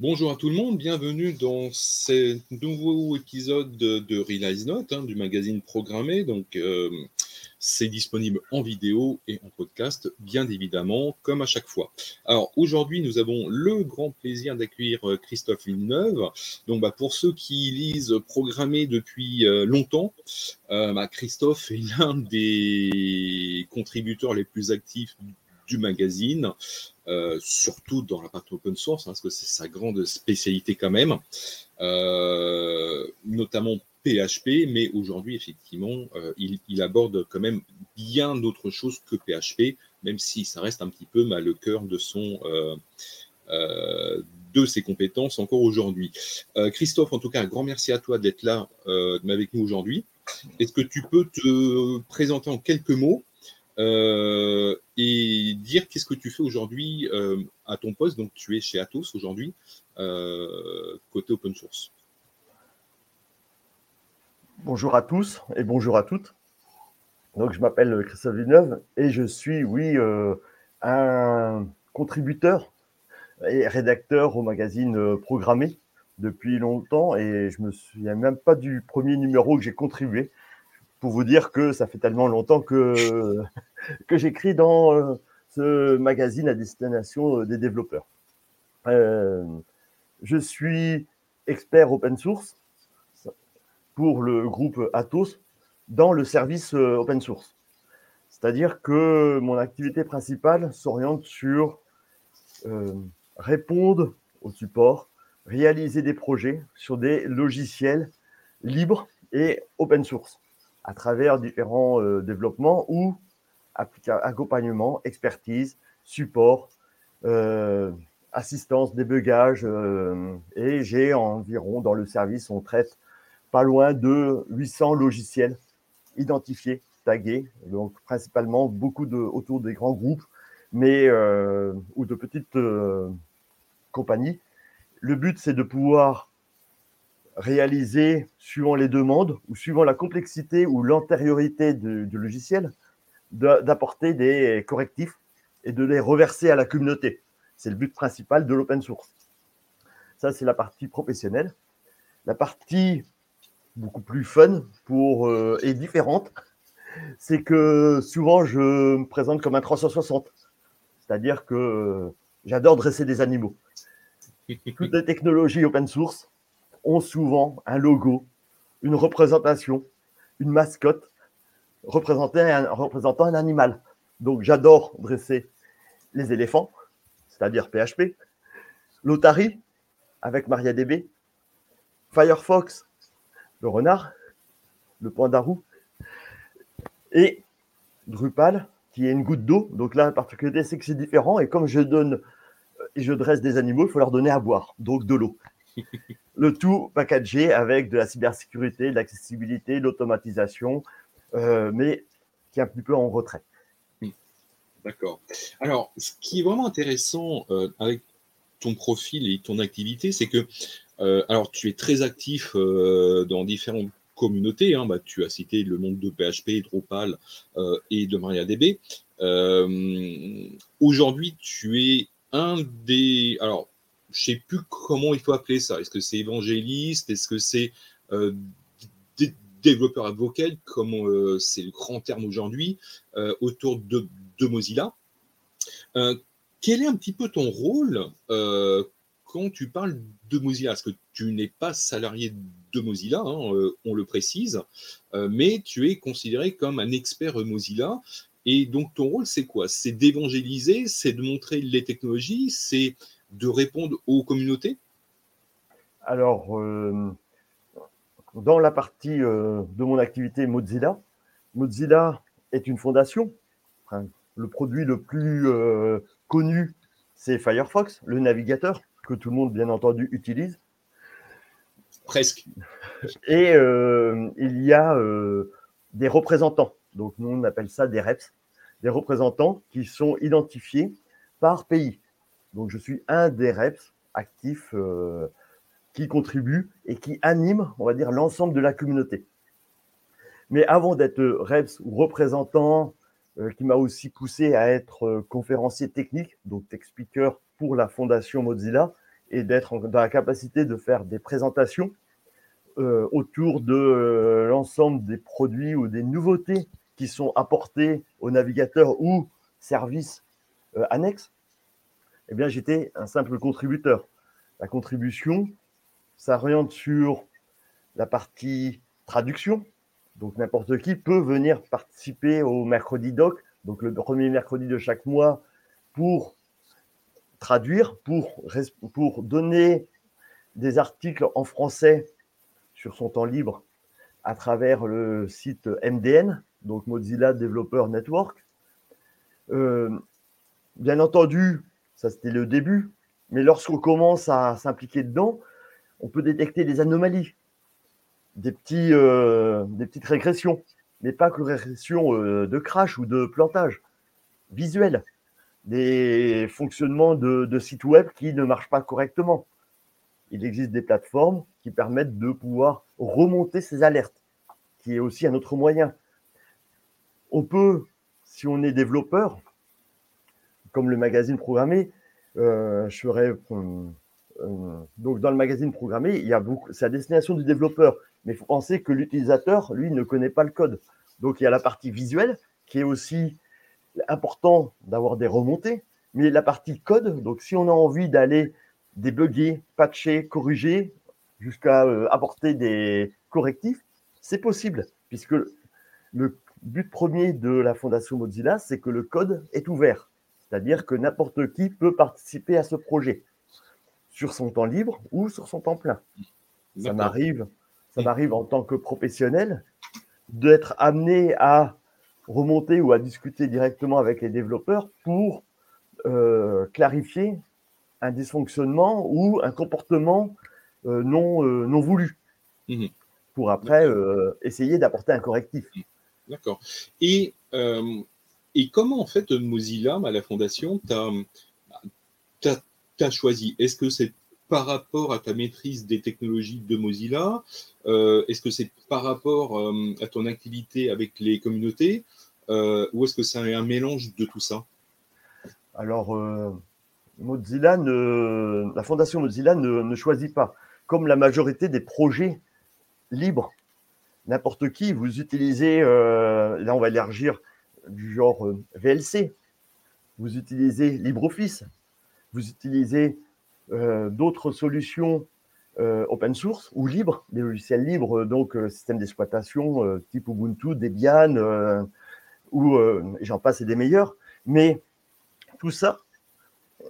Bonjour à tout le monde, bienvenue dans ce nouveau épisode de, Realize Note, hein, du magazine programmé. Donc, euh, c'est disponible en vidéo et en podcast, bien évidemment, comme à chaque fois. Alors, aujourd'hui, nous avons le grand plaisir d'accueillir euh, Christophe Villeneuve. Donc, bah, pour ceux qui lisent programmé depuis euh, longtemps, bah, Christophe est l'un des contributeurs les plus actifs du magazine, euh, surtout dans la partie open source, hein, parce que c'est sa grande spécialité quand même, euh, notamment PHP, mais aujourd'hui, effectivement, euh, il, aborde quand même bien d'autres choses que PHP, même si ça reste un petit peu mal le cœur de son de ses compétences encore aujourd'hui. Christophe, en tout cas, un grand merci à toi d'être là avec nous aujourd'hui. Est-ce que tu peux te présenter en quelques mots et dire qu'est-ce que tu fais aujourd'hui euh, à ton poste. Donc, tu es chez Atos aujourd'hui, euh, côté open source. Bonjour à tous et bonjour à toutes. Donc, je m'appelle Christophe Villeneuve et je suis, oui, un contributeur et rédacteur au magazine Programmé depuis longtemps et je me souviens même pas du premier numéro que j'ai contribué pour vous dire que ça fait tellement longtemps que, que j'écris dans euh, ce magazine à destination euh, des développeurs. Euh, je suis expert open source pour le groupe Atos dans le service open source. C'est-à-dire que mon activité principale s'oriente sur répondre au support, réaliser des projets sur des logiciels libres et open source à travers différents développements ou accompagnement, expertise, support, euh, assistance, débugage. Euh, et j'ai environ, dans le service, on traite pas loin de 800 logiciels identifiés, tagués, donc principalement beaucoup autour des grands groupes, mais ou de petites compagnies. Le but, c'est de pouvoir réaliser suivant les demandes ou suivant la complexité ou l'antériorité du, logiciel, d'apporter des correctifs et de les reverser à la communauté. C'est le but principal de l'open source. Ça, c'est la partie professionnelle. La partie beaucoup plus fun pour, euh, et différente, c'est que souvent je me présente comme un 360. C'est-à-dire que j'adore dresser des animaux. Toutes les technologies open source, ont souvent un logo, une représentation, une mascotte représentant un, représentant un animal. Donc j'adore dresser les éléphants, c'est-à-dire PHP, l'Otari avec MariaDB, Firefox, le renard, le panda roux, et Drupal qui est une goutte d'eau. Donc là, la particularité, c'est que c'est différent. Et comme je donne et je dresse des animaux, il faut leur donner à boire, donc de l'eau. le tout packagé avec de la cybersécurité, de l'accessibilité, de l'automatisation, mais qui est un petit peu en retrait. D'accord. Alors, ce qui est vraiment intéressant euh, avec ton profil et ton activité, c'est que euh, alors tu es très actif dans différentes communautés. Hein. bah, tu as cité le monde de PHP, Drupal et de MariaDB. Aujourd'hui, tu es un des alors je sais plus comment il faut appeler ça. Est-ce que c'est évangéliste? Est-ce que c'est euh, développeur advocate, comme euh, c'est le grand terme aujourd'hui, euh, autour de, Mozilla. Quel est un petit peu ton rôle quand tu parles de Mozilla? Parce que tu n'es pas salarié de Mozilla, hein, on le précise, mais tu es considéré comme un expert Mozilla. Et donc ton rôle, c'est quoi? C'est d'évangéliser, c'est de montrer les technologies, c'est de répondre aux communautés? Alors, euh, dans la partie euh, de mon activité Mozilla, Mozilla est une fondation. le produit le plus euh, connu, c'est Firefox, le navigateur que tout le monde, bien entendu, utilise. Presque. Et il y a des représentants. Donc, nous, on appelle ça des reps, des représentants qui sont identifiés par pays. Donc, je suis un des reps actifs euh, qui contribue et qui anime, on va dire, l'ensemble de la communauté. Mais avant d'être reps ou représentant, euh, qui m'a aussi poussé à être euh, conférencier technique, donc speaker pour la fondation Mozilla, et d'être dans la capacité de faire des présentations euh, autour de l'ensemble des produits ou des nouveautés qui sont apportés aux navigateurs ou services annexes, eh bien, j'étais un simple contributeur. La contribution s'oriente sur la partie traduction. Donc, n'importe qui peut venir participer au mercredi doc, donc le premier mercredi de chaque mois, pour traduire, pour, pour donner des articles en français sur son temps libre à travers le site MDN, donc Mozilla Developer Network. Euh, bien entendu, ça c'était le début, mais lorsqu'on commence à s'impliquer dedans, on peut détecter des anomalies, euh, des petites régressions, mais pas que régressions euh, de crash ou de plantage visuel des fonctionnements de, sites web qui ne marchent pas correctement. Il existe des plateformes qui permettent de pouvoir remonter ces alertes, qui est aussi un autre moyen. On peut, si on est développeur, comme le magazine programmé, euh, je ferais, donc dans le magazine programmé, il y a beaucoup, c'est à destination du développeur, mais il faut penser que l'utilisateur, lui, ne connaît pas le code. Donc il y a la partie visuelle qui est aussi important d'avoir des remontées, mais la partie code, donc si on a envie d'aller débugger, patcher, corriger, jusqu'à euh, apporter des correctifs, c'est possible, puisque le but premier de la Fondation Mozilla, c'est que le code est ouvert, c'est-à-dire que n'importe qui peut participer à ce projet sur son temps libre ou sur son temps plein. Ça m'arrive, ça m'arrive en tant que professionnel d'être amené à remonter ou à discuter directement avec les développeurs pour euh, clarifier un dysfonctionnement ou un comportement euh, non, euh, non voulu, mhm. pour après essayer d'apporter un correctif. Mhm. D'accord. Et, et comment en fait Mozilla, à la fondation, tu as, choisi. Est-ce que c'est par rapport à ta maîtrise des technologies de Mozilla Est-ce que c'est par rapport à ton activité avec les communautés euh, ou est-ce que c'est un mélange de tout ça? Alors, euh, Mozilla ne, la fondation Mozilla ne, choisit pas. Comme la majorité des projets libres, n'importe qui, vous utilisez, euh, là on va élargir du genre VLC, vous utilisez LibreOffice, vous utilisez d'autres solutions open source ou libres, des logiciels libres, donc système d'exploitation type Ubuntu, Debian, ou euh, j'en passe et des meilleurs. Mais tout ça,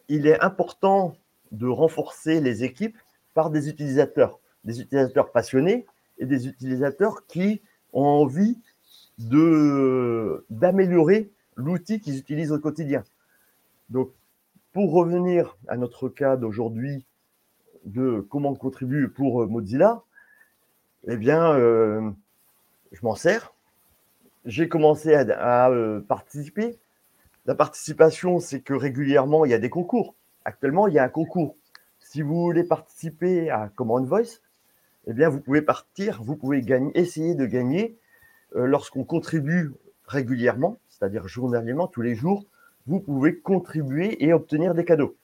il est important de renforcer les équipes par des utilisateurs, des utilisateurs passionnés et des utilisateurs qui ont envie d'améliorer l'outil qu'ils utilisent au quotidien. Donc, pour revenir à notre cas d'aujourd'hui de comment on contribue pour Mozilla, eh bien, euh, je m'en sers j'ai commencé à, euh, participer. La participation, c'est que régulièrement, il y a des concours. Actuellement, il y a un concours. Si vous voulez participer à Command Voice, eh bien, vous pouvez partir, vous pouvez essayer de gagner euh, lorsqu'on contribue régulièrement, c'est-à-dire journalièrement, tous les jours, vous pouvez contribuer et obtenir des cadeaux.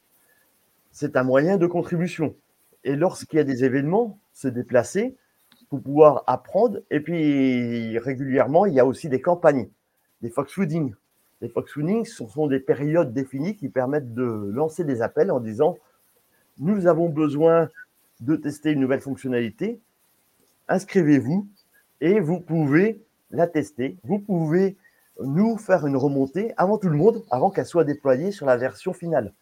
C'est un moyen de contribution. Et lorsqu'il y a des événements, se déplacer, pour pouvoir apprendre. Et puis, régulièrement, il y a aussi des campagnes, des foxwooding. Les foxwooding ce sont des périodes définies qui permettent de lancer des appels en disant nous avons besoin de tester une nouvelle fonctionnalité, inscrivez-vous et vous pouvez la tester. Vous pouvez nous faire une remontée avant tout le monde, avant qu'elle soit déployée sur la version finale.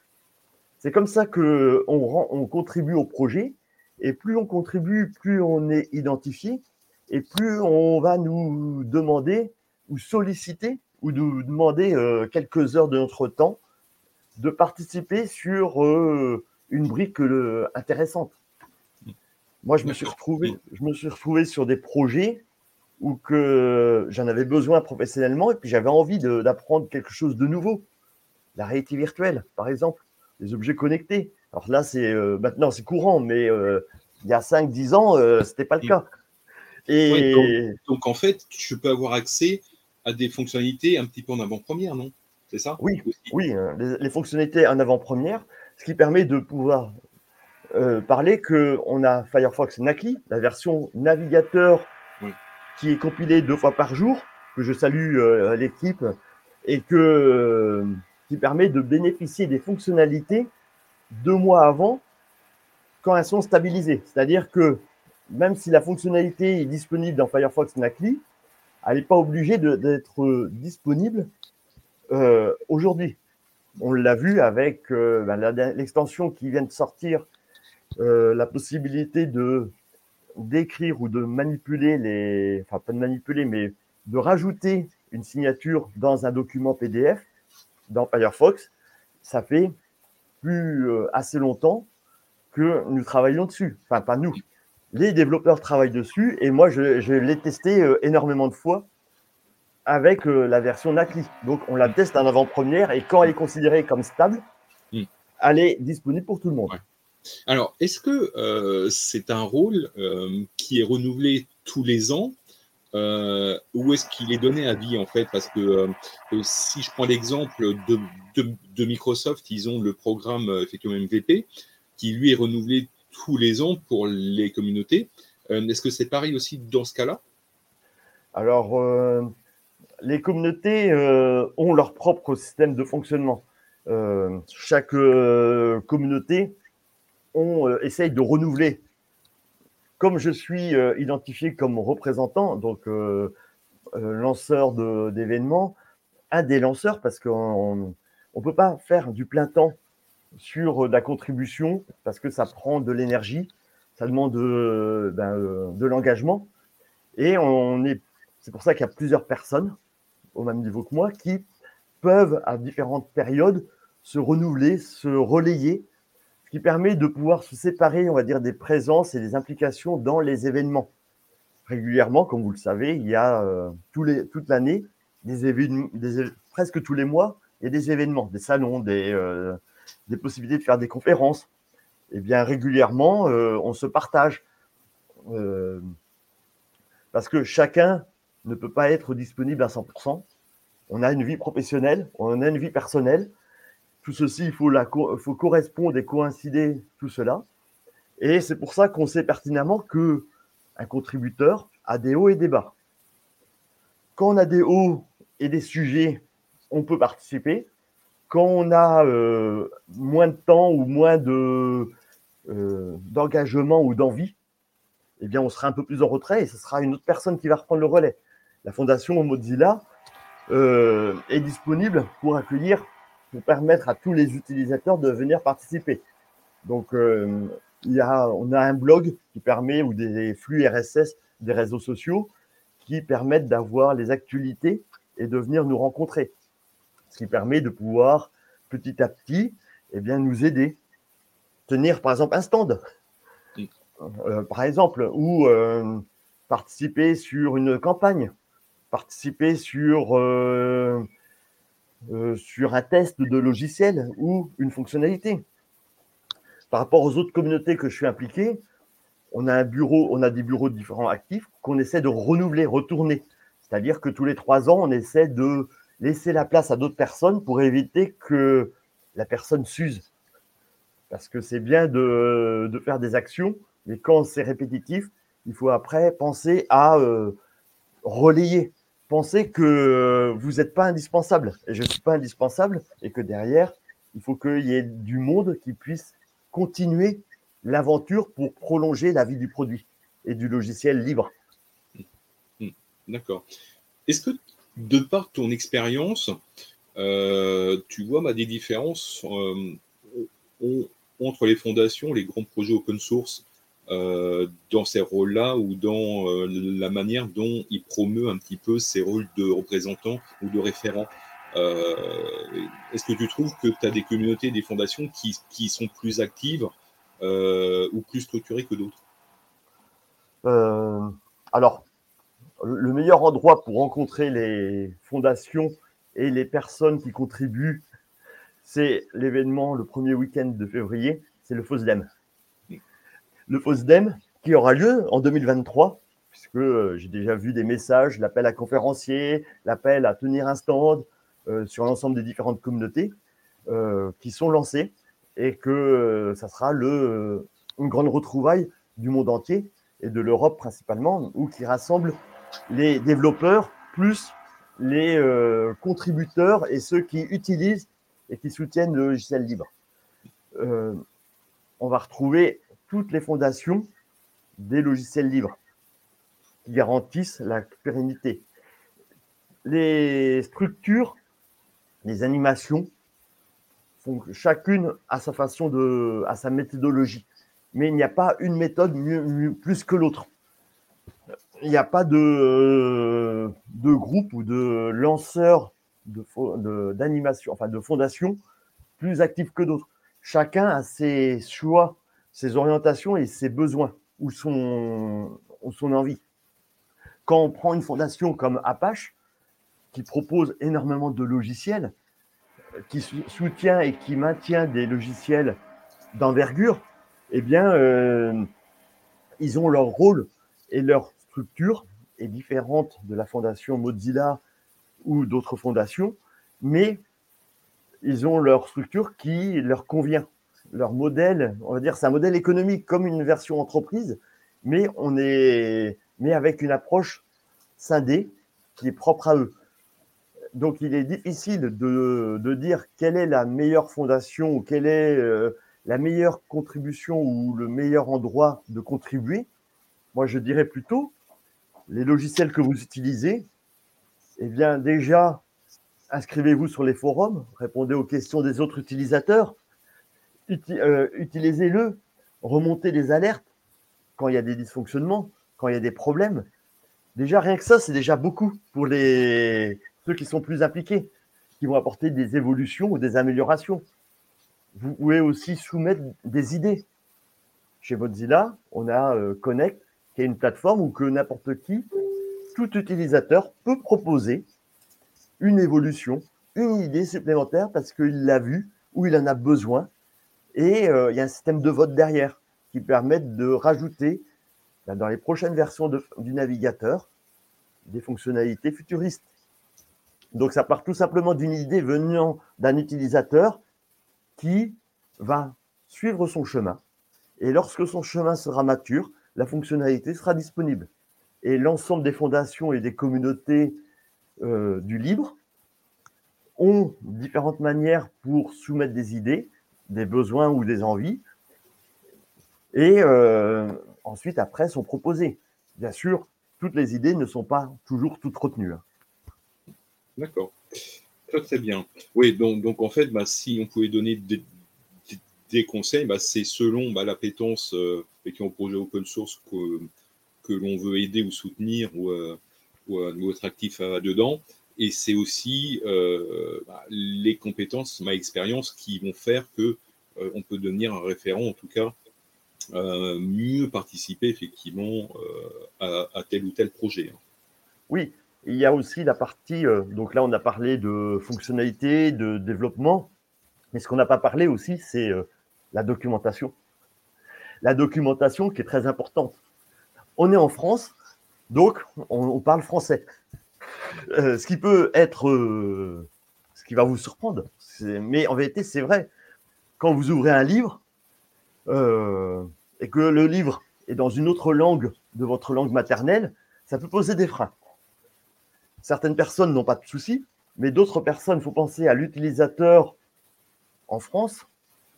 C'est comme ça qu'on on contribue au projet et plus on contribue, plus on est identifié, et plus on va nous demander ou solliciter ou nous demander euh, quelques heures de notre temps de participer sur euh, une brique euh, intéressante. Moi, je me suis retrouvé, je me suis retrouvé sur des projets où que j'en avais besoin professionnellement et puis j'avais envie d'apprendre quelque chose de nouveau. La réalité virtuelle, par exemple, les objets connectés. Alors là, c'est euh, maintenant c'est courant, mais euh, il y a 5-10 ans, euh, ce n'était pas le cas. Et... donc, en fait, tu peux avoir accès à des fonctionnalités un petit peu en avant-première, non? C'est ça? Oui, oui, les, fonctionnalités en avant-première, ce qui permet de pouvoir euh, parler qu'on a Firefox Nacli, la version navigateur qui est compilée deux fois par jour, que je salue euh, l'équipe, et que, euh, qui permet de bénéficier des fonctionnalités deux mois avant quand elles sont stabilisées. C'est-à-dire que même si la fonctionnalité est disponible dans Firefox Nacli, elle n'est pas obligée d'être disponible euh, aujourd'hui. On l'a vu avec ben, l'extension qui vient de sortir, la possibilité de d'écrire ou de manipuler les, enfin pas de manipuler, mais de rajouter une signature dans un document PDF dans Firefox. Ça fait plus assez longtemps que nous travaillons dessus. Enfin, pas nous. Les développeurs travaillent dessus et moi, je, je l'ai testé énormément de fois avec euh, la version NACLI. Donc, on la teste en avant-première et quand elle est considérée comme stable, hmm. elle est disponible pour tout le monde. Alors, est-ce que euh, c'est un rôle euh, qui est renouvelé tous les ans ou est-ce qu'il est donné à vie en fait? Parce que si je prends l'exemple de, Microsoft, ils ont le programme effectivement MVP qui lui est renouvelé tous les ans pour les communautés. est-ce que c'est pareil aussi dans ce cas-là? Alors, les communautés euh, ont leur propre système de fonctionnement. Euh, chaque euh, communauté on essaye de renouveler. Comme je suis identifié comme représentant, donc lanceur d'événements, un des lanceurs, parce qu'on ne peut pas faire du plein temps sur la contribution, parce que ça prend de l'énergie, ça demande de, ben, de l'engagement. Et c'est pour ça qu'il y a plusieurs personnes au même niveau que moi, qui peuvent à différentes périodes se renouveler, se relayer, qui permet de pouvoir se séparer, on va dire, des présences et des implications dans les événements. Régulièrement, comme vous le savez, il y a euh, tous les, toute l'année des presque tous les mois, il y a des événements, des salons, des, euh, possibilités de faire des conférences. Et eh bien, régulièrement, euh, on se partage. parce que chacun ne peut pas être disponible à 100%. On a une vie professionnelle, on a une vie personnelle. Tout ceci, il faut, la, faut correspondre et coïncider tout cela. Et c'est pour ça qu'on sait pertinemment que un contributeur a des hauts et des bas. Quand on a des hauts et des sujets, on peut participer. Quand on a euh, moins de temps ou moins euh, d'engagement ou d'envie, eh bien, on sera un peu plus en retrait et ce sera une autre personne qui va reprendre le relais la fondation Mozilla euh, est disponible pour accueillir, pour permettre à tous les utilisateurs de venir participer. Donc, euh, il y a, on a un blog qui permet, ou des flux RSS des réseaux sociaux, qui permettent d'avoir les actualités et de venir nous rencontrer. Ce qui permet de pouvoir petit à petit eh bien, nous aider. Tenir par exemple un stand, euh, par exemple, ou participer sur une campagne participer sur, euh, euh, sur un test de logiciel ou une fonctionnalité. Par rapport aux autres communautés que je suis impliqué, on a un bureau, on a des bureaux différents actifs qu'on essaie de renouveler, retourner. C'est-à-dire que tous les trois ans, on essaie de laisser la place à d'autres personnes pour éviter que la personne s'use. Parce que c'est bien de, de, faire des actions, mais quand c'est répétitif, il faut après penser à euh, relayer pensez que vous n'êtes pas indispensable. Et je ne suis pas indispensable et que derrière, il faut qu'il y ait du monde qui puisse continuer l'aventure pour prolonger la vie du produit et du logiciel libre. Hmm. D'accord. Est-ce que, de par ton expérience, euh, tu vois bah, des différences euh, entre les fondations, les grands projets open source euh, dans ces rôles-là ou dans euh, la manière dont il promeut un petit peu ces rôles de représentants ou de référents. Euh, est-ce que tu trouves que tu as des communautés, des fondations qui, qui sont plus actives ou plus structurées que d'autres? Alors, le meilleur endroit pour rencontrer les fondations et les personnes qui contribuent, c'est l'événement le premier week-end de février, c'est le FOSDEM le FOSDEM qui aura lieu en 2023, puisque euh, j'ai déjà vu des messages, l'appel à conférenciers, l'appel à tenir un stand euh, sur l'ensemble des différentes communautés euh, qui sont lancés et que ça sera une grande retrouvaille du monde entier et de l'Europe principalement, où qui rassemble les développeurs plus les contributeurs et ceux qui utilisent et qui soutiennent le logiciel libre. On va retrouver toutes les fondations des logiciels libres qui garantissent la pérennité. Les structures, les animations, font chacune à sa façon de, à sa méthodologie. Mais il n'y a pas une méthode plus que l'autre. Il n'y a pas de, de groupe ou de lanceur d'animation, de, enfin de fondation plus actif que d'autres. Chacun a ses choix, ses orientations et ses besoins ou son, envie. Quand on prend une fondation comme Apache, qui propose énormément de logiciels, qui soutient et qui maintient des logiciels d'envergure, eh bien, euh, ils ont leur rôle et leur structure est différente de la fondation Mozilla ou d'autres fondations, mais ils ont leur structure qui leur convient. Leur modèle, on va dire, c'est un modèle économique comme une version entreprise, mais on est, mais avec une approche scindée qui est propre à eux. Donc, il est difficile de, de dire quelle est la meilleure fondation ou quelle est euh, la meilleure contribution ou le meilleur endroit de contribuer. Moi, je dirais plutôt les logiciels que vous utilisez. Eh bien, déjà, inscrivez-vous sur les forums, répondez aux questions des autres utilisateurs, euh, utilisez-le, remontez des alertes quand il y a des dysfonctionnements, quand il y a des problèmes. Déjà, rien que ça, c'est déjà beaucoup pour ceux qui sont plus impliqués, qui vont apporter des évolutions ou des améliorations. Vous pouvez aussi soumettre des idées. Chez Mozilla, on a euh, Connect, qui est une plateforme où que n'importe qui, tout utilisateur peut proposer une évolution, une idée supplémentaire parce qu'il l'a vu ou il en a besoin. Et euh, il y a un système de vote derrière qui permet de rajouter ben, dans les prochaines versions du navigateur des fonctionnalités futuristes. Donc ça part tout simplement d'une idée venant d'un utilisateur qui va suivre son chemin. Et lorsque son chemin sera mature, la fonctionnalité sera disponible. Et l'ensemble des fondations et des communautés euh, du libre ont différentes manières pour soumettre des idées, des besoins ou des envies, et euh, ensuite, après, sont proposées. Bien sûr, toutes les idées ne sont pas toujours toutes retenues. Hein. D'accord. Très, très bien. Oui, donc, en fait, bah, si on pouvait donner des, conseils, bah, c'est selon bah, l'appétence euh, et qui ont projet open source que, que l'on veut aider ou soutenir ou, euh, ou, être actif dedans. Et c'est aussi euh, bah, les compétences, ma expérience, qui vont faire que euh, on peut devenir un référent, en tout cas, mieux participer effectivement à, à, tel ou tel projet. Hein. Oui, il y a aussi la partie, donc là on a parlé de fonctionnalité, de développement, mais ce qu'on n'a pas parlé aussi, c'est la documentation. La documentation qui est très importante. On est en France, donc on, parle français. Euh, ce qui peut être, euh, ce qui va vous surprendre, mais en vérité c'est vrai. Quand vous ouvrez un livre euh, et que le livre est dans une autre langue de votre langue maternelle, ça peut poser des freins. Certaines personnes n'ont pas de soucis, mais d'autres personnes, il faut penser à l'utilisateur en France,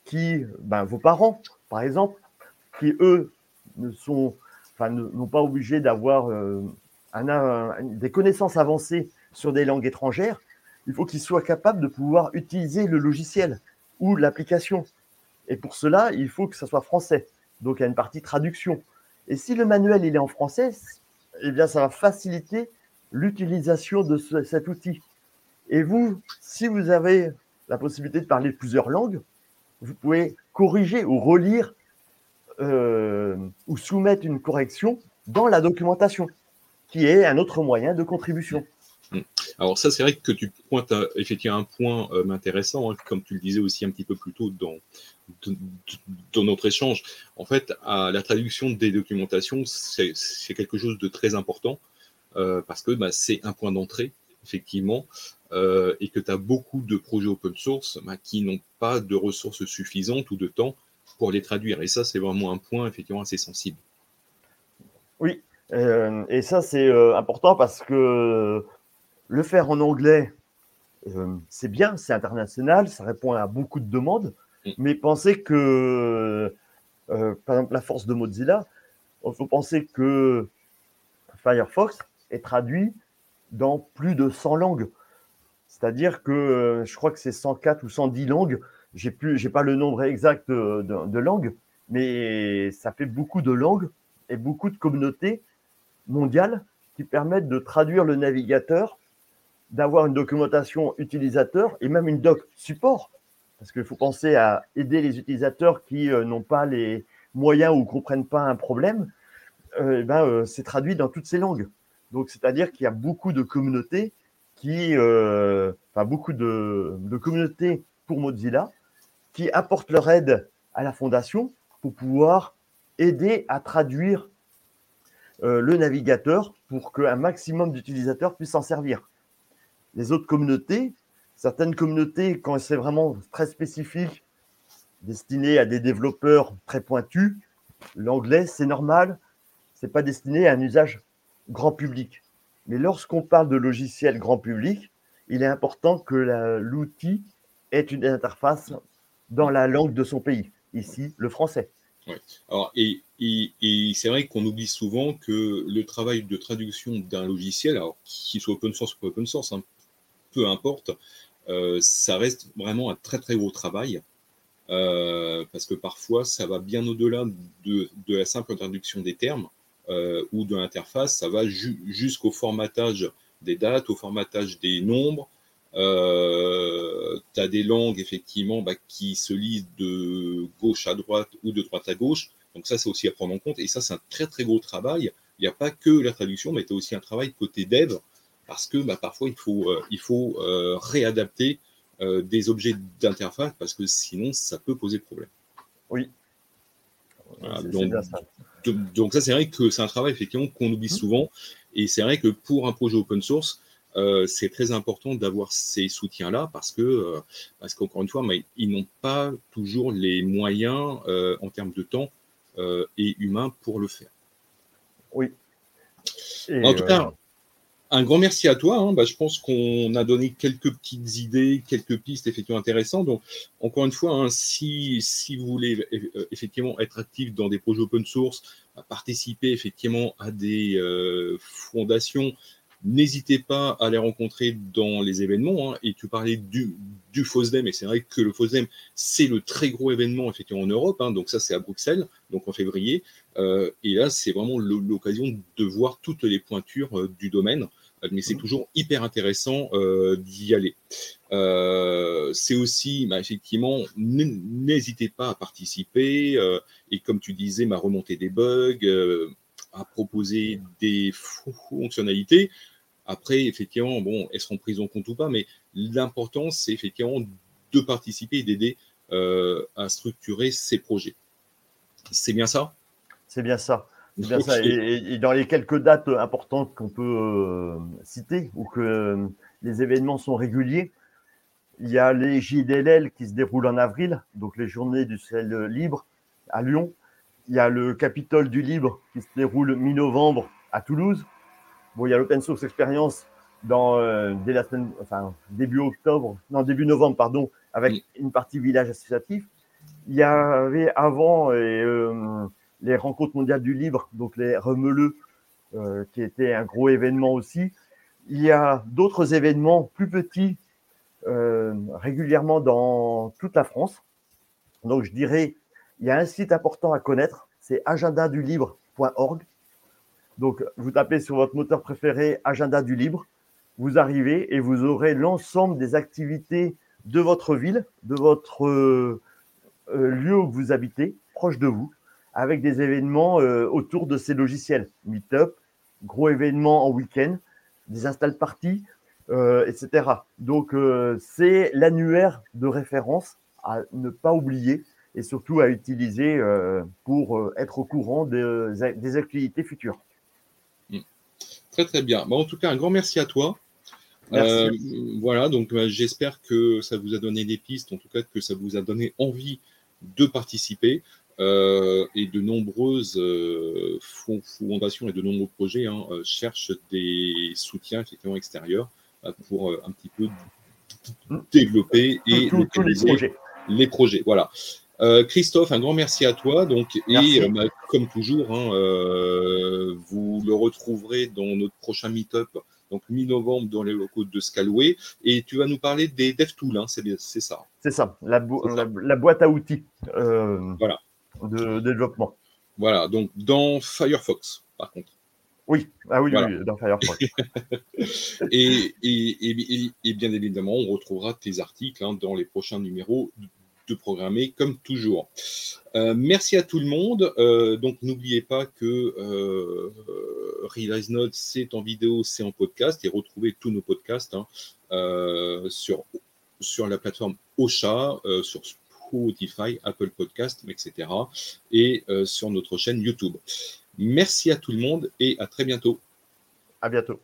qui, ben, vos parents, par exemple, qui eux ne sont n'ont pas obligé d'avoir des connaissances avancées sur des langues étrangères, il faut qu'ils soient capables de pouvoir utiliser le logiciel ou l'application. Et pour cela, il faut que ça soit français. Donc, il y a une partie traduction. Et si le manuel il est en français, eh bien, ça va faciliter l'utilisation de cet outil. Et vous, si vous avez la possibilité de parler plusieurs langues, vous pouvez corriger ou relire euh, ou soumettre une correction dans la documentation, qui est un autre moyen de contribution. Hmm. Alors ça, c'est vrai que tu pointes à, effectivement un point euh, intéressant, hein, comme tu le disais aussi un petit peu plus tôt dans, dans notre échange. En fait, à la traduction des documentations, c'est quelque chose de très important euh, parce que bah, c'est un point d'entrée, effectivement, et que tu as beaucoup de projets open source bah, qui n'ont pas de ressources suffisantes ou de temps pour les traduire. Et ça, c'est vraiment un point effectivement assez sensible. Oui, euh, et ça, c'est euh, important parce que le faire en anglais, euh, c'est bien, c'est international, ça répond à beaucoup de demandes. Mm. Mais pensez que, par exemple, la force de Mozilla, il faut penser que Firefox est traduit dans plus de 100 langues. C'est-à-dire que je crois que c'est 104 ou 110 langues. J'ai plus, j'ai pas le nombre exact de langues, mais ça fait beaucoup de langues et beaucoup de communautés mondiales qui permettent de traduire le navigateur, d'avoir une documentation utilisateur et même une doc support. Parce qu'il faut penser à aider les utilisateurs qui euh, n'ont pas les moyens ou ne comprennent pas un problème. Euh, eh ben, euh, c'est traduit dans toutes ces langues. Donc, c'est-à-dire qu'il y a beaucoup de communautés qui, enfin, beaucoup de, communautés pour Mozilla qui apportent leur aide à la fondation pour pouvoir aider à traduire le navigateur pour qu'un maximum d'utilisateurs puissent s'en servir. Les autres communautés, certaines communautés, quand c'est vraiment très spécifique, destiné à des développeurs très pointus, l'anglais, c'est normal, c'est pas destiné à un usage grand public. Mais lorsqu'on parle de logiciel grand public, il est important que l'outil ait une interface dans la langue de son pays, ici le français. Alors, et, c'est vrai qu'on oublie souvent que le travail de traduction d'un logiciel, alors qu'il soit open source ou pas open source, hein, peu importe, euh, ça reste vraiment un très très gros travail. Euh, parce que parfois, ça va bien au-delà de, de, la simple traduction des termes euh, ou de l'interface, ça va jusqu'au formatage des dates, au formatage des nombres, euh, tu as des langues effectivement bah, qui se lisent de gauche à droite ou de droite à gauche. Donc ça, c'est aussi à prendre en compte. Et ça, c'est un très très gros travail. Il n'y a pas que la traduction, mais tu as aussi un travail côté dev, parce que bah, parfois, il faut, euh, il faut euh, réadapter des objets d'interface, parce que sinon, ça peut poser problème. Oui. donc, ça. donc, ça, c'est vrai que c'est un travail effectivement qu'on oublie mmh. souvent. Et c'est vrai que pour un projet open source, euh, c'est très important d'avoir ces soutiens-là parce que, euh, parce qu'encore une fois, mais ils n'ont pas toujours les moyens euh, en termes de temps et humains pour le faire. Oui. en tout cas, un grand merci à toi. Hein. Bah, je pense qu'on a donné quelques petites idées, quelques pistes effectivement intéressantes. Donc, encore une fois, hein, si, si vous voulez effectivement être actif dans des projets open source, participer effectivement à des fondations N'hésitez pas à les rencontrer dans les événements. Hein. Et tu parlais du, du FOSDEM, et c'est vrai que le FOSDEM, c'est le très gros événement effectivement en Europe. Hein. Donc ça, c'est à Bruxelles, donc en février. Euh, et là, c'est vraiment l'occasion de voir toutes les pointures euh, du domaine. Euh, mais c'est mmh. toujours hyper intéressant d'y aller. c'est aussi, bah, effectivement, n'hésitez pas à participer. et comme tu disais, ma remontée des bugs, à proposer des fonctionnalités. Après, effectivement, bon, elles seront prises en compte ou pas, mais l'important, c'est effectivement de participer et d'aider euh, à structurer ces projets. C'est bien ça? C'est bien ça. Bien ça. Et, dans les quelques dates importantes qu'on peut euh, citer ou que euh, les événements sont réguliers, il y a les JDLL qui se déroulent en avril, donc les journées du ciel libre à Lyon. Il y a le Capitole du Libre qui se déroule mi-novembre à Toulouse. Bon, il y a l'Open Source Experience dans, euh, dès la semaine, enfin, début octobre, non, début novembre, pardon, avec une partie village associatif. Il y avait avant euh, les rencontres mondiales du libre, donc les remeleux, euh, qui était un gros événement aussi. Il y a d'autres événements plus petits régulièrement dans toute la France. Donc, je dirais, il y a un site important à connaître, c'est agendadulibre.org. Donc, vous tapez sur votre moteur préféré Agenda du Libre, vous arrivez et vous aurez l'ensemble des activités de votre ville, de votre euh, euh, lieu où vous habitez, proche de vous, avec des événements euh, autour de ces logiciels. Meetup, gros événements en week-end, des install parties, etc. Donc, c'est l'annuaire de référence à ne pas oublier et surtout à utiliser pour être au courant des activités futures. Très très bien. en tout cas, un grand merci à toi. Euh, voilà, donc euh, j'espère que ça vous a donné des pistes, en tout cas que ça vous a donné envie de participer. et de nombreuses fondations et de nombreux projets hein, cherchent des soutiens effectivement extérieurs pour un petit peu développer et les projets. Les projets, voilà. Euh, Christophe, un grand merci à toi. Donc, et euh, bah, comme toujours, hein, euh, vous le retrouverez dans notre prochain meet-up, donc mi-novembre dans les locaux de Scalway. Et tu vas nous parler des DevTools, hein, c'est ça. C'est ça, la, boîte à outils voilà. de, développement. Voilà, donc dans Firefox, par contre. Oui, ah oui, dans Firefox. et, et, bien évidemment, on retrouvera tes articles hein, dans les prochains numéros de programmer comme toujours. Euh, merci à tout le monde. Euh, donc n'oubliez pas que euh, Realize Note, c'est en vidéo, c'est en podcast et retrouvez tous nos podcasts hein, sur, sur la plateforme Ocha, sur Spotify, Apple Podcast, etc. et sur notre chaîne YouTube. Merci à tout le monde et à très bientôt. À bientôt.